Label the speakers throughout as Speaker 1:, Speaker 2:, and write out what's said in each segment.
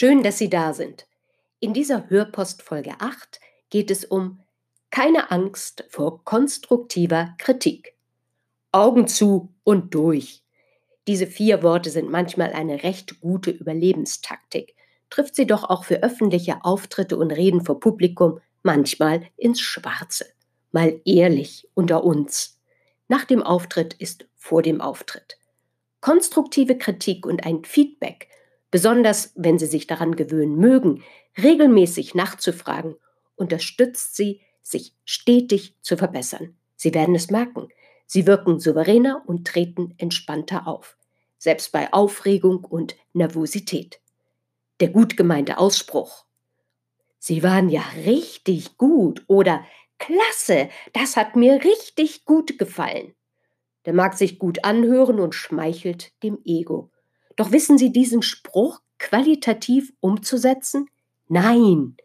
Speaker 1: Schön, dass Sie da sind. In dieser Hörpost Folge 8 geht es um keine Angst vor konstruktiver Kritik. Augen zu und durch. Diese vier Worte sind manchmal eine recht gute Überlebenstaktik, trifft sie doch auch für öffentliche Auftritte und Reden vor Publikum manchmal ins Schwarze. Mal ehrlich unter uns. Nach dem Auftritt ist vor dem Auftritt. Konstruktive Kritik und ein Feedback besonders wenn sie sich daran gewöhnen mögen, regelmäßig nachzufragen, unterstützt sie, sich stetig zu verbessern. Sie werden es merken. Sie wirken souveräner und treten entspannter auf, selbst bei Aufregung und Nervosität. Der gut gemeinte Ausspruch. Sie waren ja richtig gut oder Klasse, das hat mir richtig gut gefallen. Der mag sich gut anhören und schmeichelt dem Ego. Doch wissen Sie diesen Spruch qualitativ umzusetzen? Nein.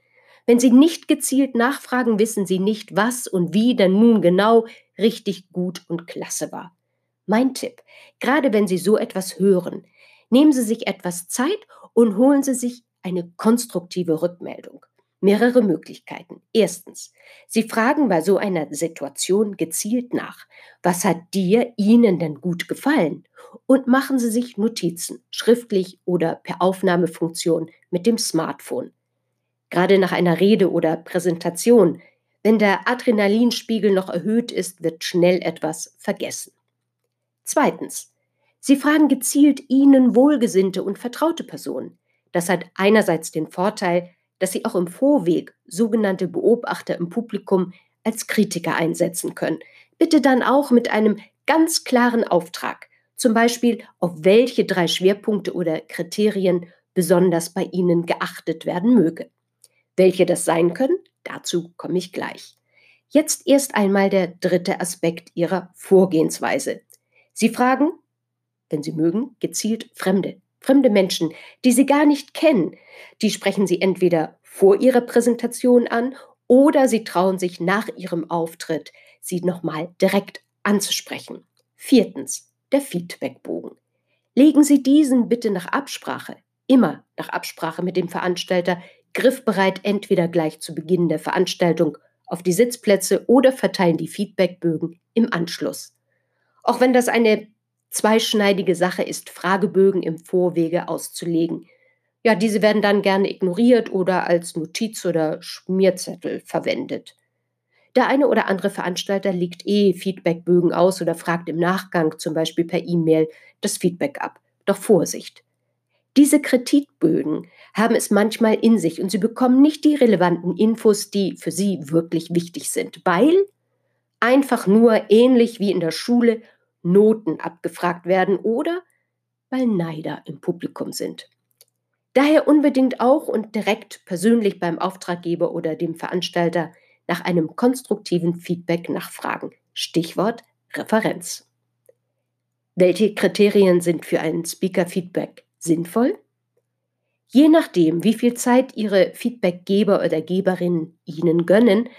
Speaker 1: Wenn Sie nicht gezielt nachfragen, wissen Sie nicht, was und wie denn nun genau richtig gut und klasse war. Mein Tipp, gerade wenn Sie so etwas hören, nehmen Sie sich etwas Zeit und holen Sie sich eine konstruktive Rückmeldung mehrere Möglichkeiten. Erstens, Sie fragen bei so einer Situation gezielt nach, was hat dir, Ihnen denn gut gefallen? Und machen Sie sich Notizen, schriftlich oder per Aufnahmefunktion mit dem Smartphone. Gerade nach einer Rede oder Präsentation, wenn der Adrenalinspiegel noch erhöht ist, wird schnell etwas vergessen. Zweitens, Sie fragen gezielt Ihnen wohlgesinnte und vertraute Personen. Das hat einerseits den Vorteil, dass sie auch im Vorweg sogenannte Beobachter im Publikum als Kritiker einsetzen können. Bitte dann auch mit einem ganz klaren Auftrag, zum Beispiel auf welche drei Schwerpunkte oder Kriterien besonders bei Ihnen geachtet werden möge. Welche das sein können, dazu komme ich gleich. Jetzt erst einmal der dritte Aspekt Ihrer Vorgehensweise. Sie fragen, wenn Sie mögen, gezielt Fremde fremde Menschen, die Sie gar nicht kennen, die sprechen Sie entweder vor Ihrer Präsentation an oder Sie trauen sich nach Ihrem Auftritt, Sie nochmal direkt anzusprechen. Viertens, der Feedbackbogen. Legen Sie diesen bitte nach Absprache, immer nach Absprache mit dem Veranstalter, griffbereit entweder gleich zu Beginn der Veranstaltung auf die Sitzplätze oder verteilen die Feedbackbögen im Anschluss. Auch wenn das eine zweischneidige Sache ist, Fragebögen im Vorwege auszulegen. Ja, diese werden dann gerne ignoriert oder als Notiz oder Schmierzettel verwendet. Der eine oder andere Veranstalter legt eh Feedbackbögen aus oder fragt im Nachgang, zum Beispiel per E-Mail, das Feedback ab. Doch Vorsicht! Diese Kritikbögen haben es manchmal in sich und sie bekommen nicht die relevanten Infos, die für sie wirklich wichtig sind, weil einfach nur ähnlich wie in der Schule Noten abgefragt werden oder weil Neider im Publikum sind. Daher unbedingt auch und direkt persönlich beim Auftraggeber oder dem Veranstalter nach einem konstruktiven Feedback nachfragen. Stichwort Referenz. Welche Kriterien sind für ein Speaker-Feedback sinnvoll? Je nachdem, wie viel Zeit Ihre Feedbackgeber oder Geberinnen Ihnen gönnen,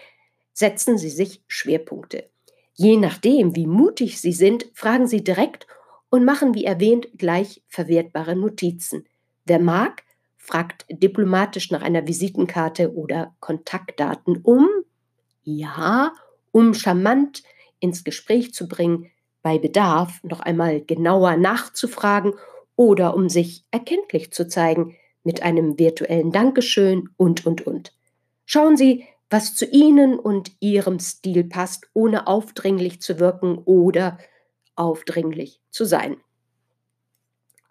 Speaker 1: setzen Sie sich Schwerpunkte. Je nachdem, wie mutig Sie sind, fragen Sie direkt und machen, wie erwähnt, gleich verwertbare Notizen. Wer mag, fragt diplomatisch nach einer Visitenkarte oder Kontaktdaten um, ja, um charmant ins Gespräch zu bringen, bei Bedarf noch einmal genauer nachzufragen oder um sich erkenntlich zu zeigen mit einem virtuellen Dankeschön und, und, und. Schauen Sie, was zu Ihnen und Ihrem Stil passt, ohne aufdringlich zu wirken oder aufdringlich zu sein.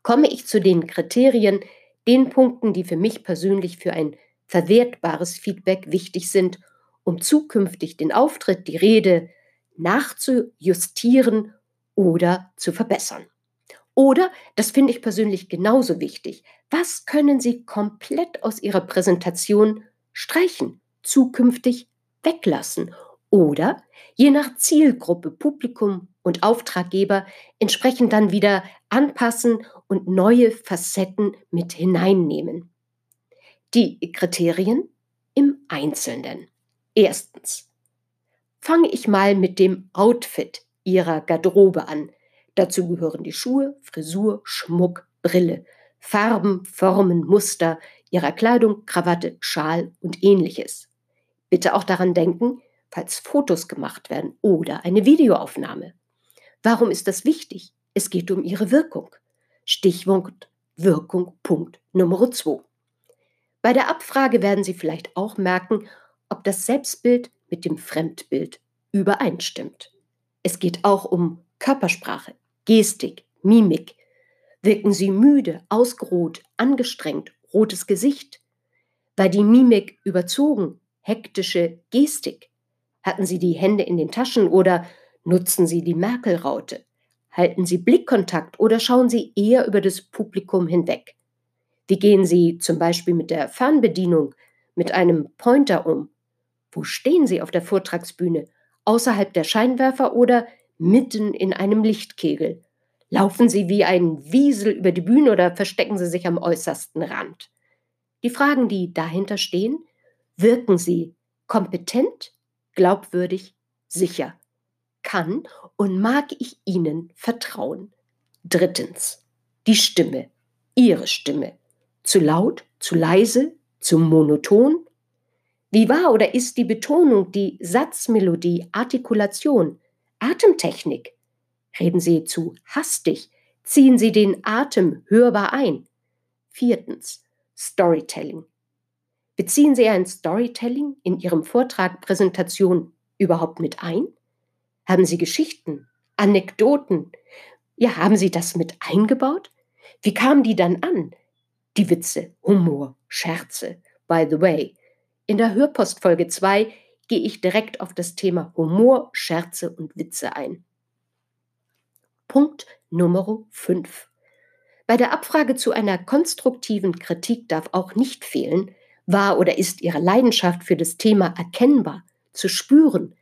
Speaker 1: Komme ich zu den Kriterien, den Punkten, die für mich persönlich für ein verwertbares Feedback wichtig sind, um zukünftig den Auftritt, die Rede nachzujustieren oder zu verbessern. Oder, das finde ich persönlich genauso wichtig, was können Sie komplett aus Ihrer Präsentation streichen, zukünftig weglassen oder je nach Zielgruppe, Publikum und Auftraggeber entsprechend dann wieder anpassen und neue Facetten mit hineinnehmen. Die Kriterien im Einzelnen. Erstens. Fange ich mal mit dem Outfit Ihrer Garderobe an. Dazu gehören die Schuhe, Frisur, Schmuck, Brille, Farben, Formen, Muster Ihrer Kleidung, Krawatte, Schal und ähnliches. Bitte auch daran denken, falls Fotos gemacht werden oder eine Videoaufnahme. Warum ist das wichtig? Es geht um ihre Wirkung. Stichwort Wirkung Punkt Nummer 2. Bei der Abfrage werden Sie vielleicht auch merken, ob das Selbstbild mit dem Fremdbild übereinstimmt. Es geht auch um Körpersprache, Gestik, Mimik. Wirken Sie müde, ausgeruht, angestrengt, rotes Gesicht? War die Mimik überzogen, hektische Gestik? Hatten Sie die Hände in den Taschen oder Nutzen Sie die Merkel-Raute? Halten Sie Blickkontakt oder schauen Sie eher über das Publikum hinweg? Wie gehen Sie zum Beispiel mit der Fernbedienung, mit einem Pointer um? Wo stehen Sie auf der Vortragsbühne? Außerhalb der Scheinwerfer oder mitten in einem Lichtkegel? Laufen Sie wie ein Wiesel über die Bühne oder verstecken Sie sich am äußersten Rand? Die Fragen, die dahinter stehen, wirken Sie kompetent, glaubwürdig, sicher? kann und mag ich Ihnen vertrauen. Drittens, die Stimme, Ihre Stimme. Zu laut, zu leise, zu monoton? Wie war oder ist die Betonung, die Satzmelodie, Artikulation, Atemtechnik? Reden Sie zu hastig, ziehen Sie den Atem hörbar ein. Viertens, Storytelling. Beziehen Sie ein Storytelling in Ihrem Vortrag, Präsentation überhaupt mit ein? Haben Sie Geschichten, Anekdoten? Ja, haben Sie das mit eingebaut? Wie kamen die dann an? Die Witze, Humor, Scherze. By the way, in der Hörpost Folge 2 gehe ich direkt auf das Thema Humor, Scherze und Witze ein. Punkt Nummer 5. Bei der Abfrage zu einer konstruktiven Kritik darf auch nicht fehlen, war oder ist Ihre Leidenschaft für das Thema erkennbar, zu spüren,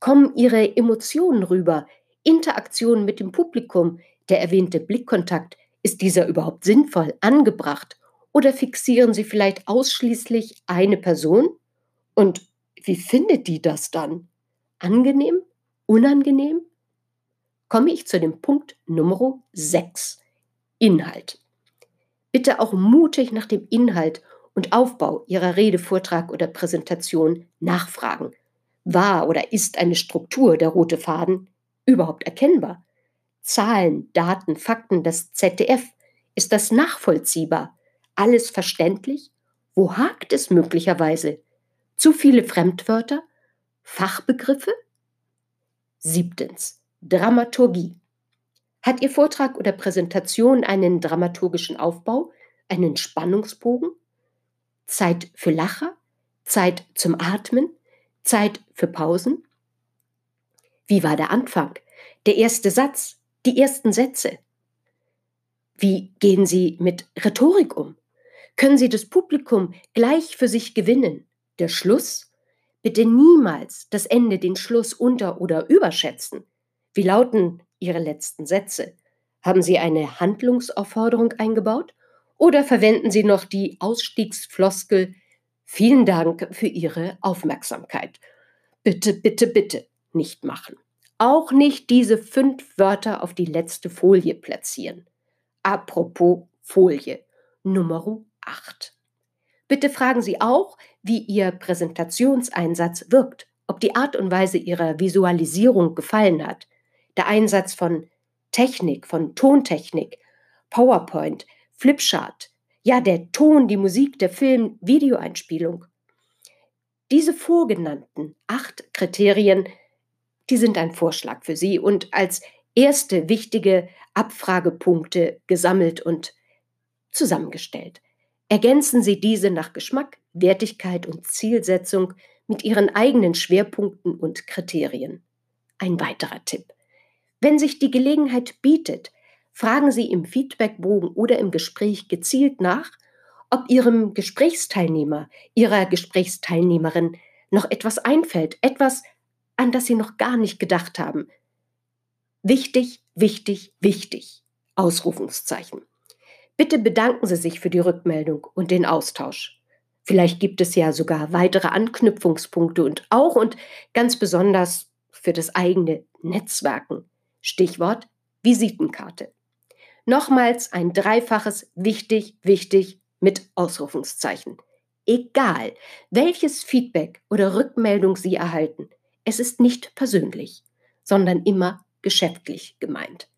Speaker 1: Kommen Ihre Emotionen rüber? Interaktion mit dem Publikum? Der erwähnte Blickkontakt, ist dieser überhaupt sinnvoll, angebracht? Oder fixieren Sie vielleicht ausschließlich eine Person? Und wie findet die das dann? Angenehm? Unangenehm? Komme ich zu dem Punkt Nummer 6. Inhalt. Bitte auch mutig nach dem Inhalt und Aufbau Ihrer Rede, Vortrag oder Präsentation nachfragen. War oder ist eine Struktur, der rote Faden, überhaupt erkennbar? Zahlen, Daten, Fakten, das ZDF, ist das nachvollziehbar? Alles verständlich? Wo hakt es möglicherweise? Zu viele Fremdwörter? Fachbegriffe? Siebtens. Dramaturgie. Hat Ihr Vortrag oder Präsentation einen dramaturgischen Aufbau, einen Spannungsbogen? Zeit für Lacher? Zeit zum Atmen? Zeit für Pausen? Wie war der Anfang? Der erste Satz? Die ersten Sätze? Wie gehen Sie mit Rhetorik um? Können Sie das Publikum gleich für sich gewinnen? Der Schluss? Bitte niemals das Ende, den Schluss unter- oder überschätzen. Wie lauten Ihre letzten Sätze? Haben Sie eine Handlungsaufforderung eingebaut? Oder verwenden Sie noch die Ausstiegsfloskel Vielen Dank für Ihre Aufmerksamkeit. Bitte, bitte, bitte nicht machen. Auch nicht diese fünf Wörter auf die letzte Folie platzieren. Apropos Folie Nummer 8. Bitte fragen Sie auch, wie Ihr Präsentationseinsatz wirkt, ob die Art und Weise Ihrer Visualisierung gefallen hat. Der Einsatz von Technik, von Tontechnik, PowerPoint, Flipchart, ja, der Ton, die Musik, der Film, Videoeinspielung. Diese vorgenannten acht Kriterien, die sind ein Vorschlag für Sie und als erste wichtige Abfragepunkte gesammelt und zusammengestellt. Ergänzen Sie diese nach Geschmack, Wertigkeit und Zielsetzung mit Ihren eigenen Schwerpunkten und Kriterien. Ein weiterer Tipp. Wenn sich die Gelegenheit bietet, fragen Sie im Feedbackbogen oder im Gespräch gezielt nach, ob Ihrem Gesprächsteilnehmer, Ihrer Gesprächsteilnehmerin noch etwas einfällt, etwas, an das Sie noch gar nicht gedacht haben. Wichtig, wichtig, wichtig. Ausrufungszeichen. Bitte bedanken Sie sich für die Rückmeldung und den Austausch. Vielleicht gibt es ja sogar weitere Anknüpfungspunkte und auch und ganz besonders für das eigene Netzwerken. Stichwort Visitenkarte. Nochmals ein dreifaches wichtig, wichtig mit Ausrufungszeichen. Egal, welches Feedback oder Rückmeldung Sie erhalten, es ist nicht persönlich, sondern immer geschäftlich gemeint.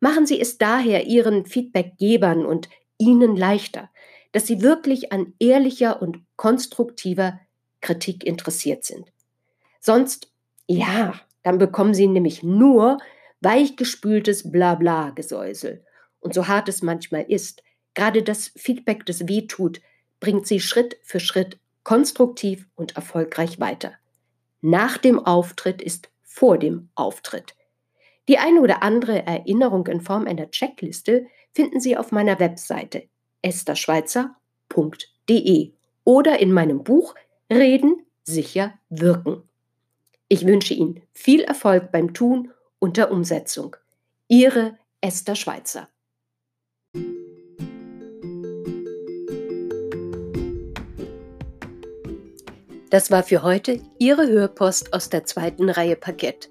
Speaker 1: Machen Sie es daher Ihren Feedbackgebern und Ihnen leichter, dass Sie wirklich an ehrlicher und konstruktiver Kritik interessiert sind. Sonst, ja, dann bekommen Sie nämlich nur weichgespültes Blabla-Gesäusel. Und so hart es manchmal ist, gerade das Feedback, das weh tut, bringt Sie Schritt für Schritt konstruktiv und erfolgreich weiter. Nach dem Auftritt ist vor dem Auftritt. Die eine oder andere Erinnerung in Form einer Checkliste finden Sie auf meiner Webseite estherschweizer.de oder in meinem Buch Reden sicher wirken. Ich wünsche Ihnen viel Erfolg beim Tun und der Umsetzung. Ihre Esther Schweizer. Das war für heute Ihre Hörpost aus der zweiten Reihe Parkett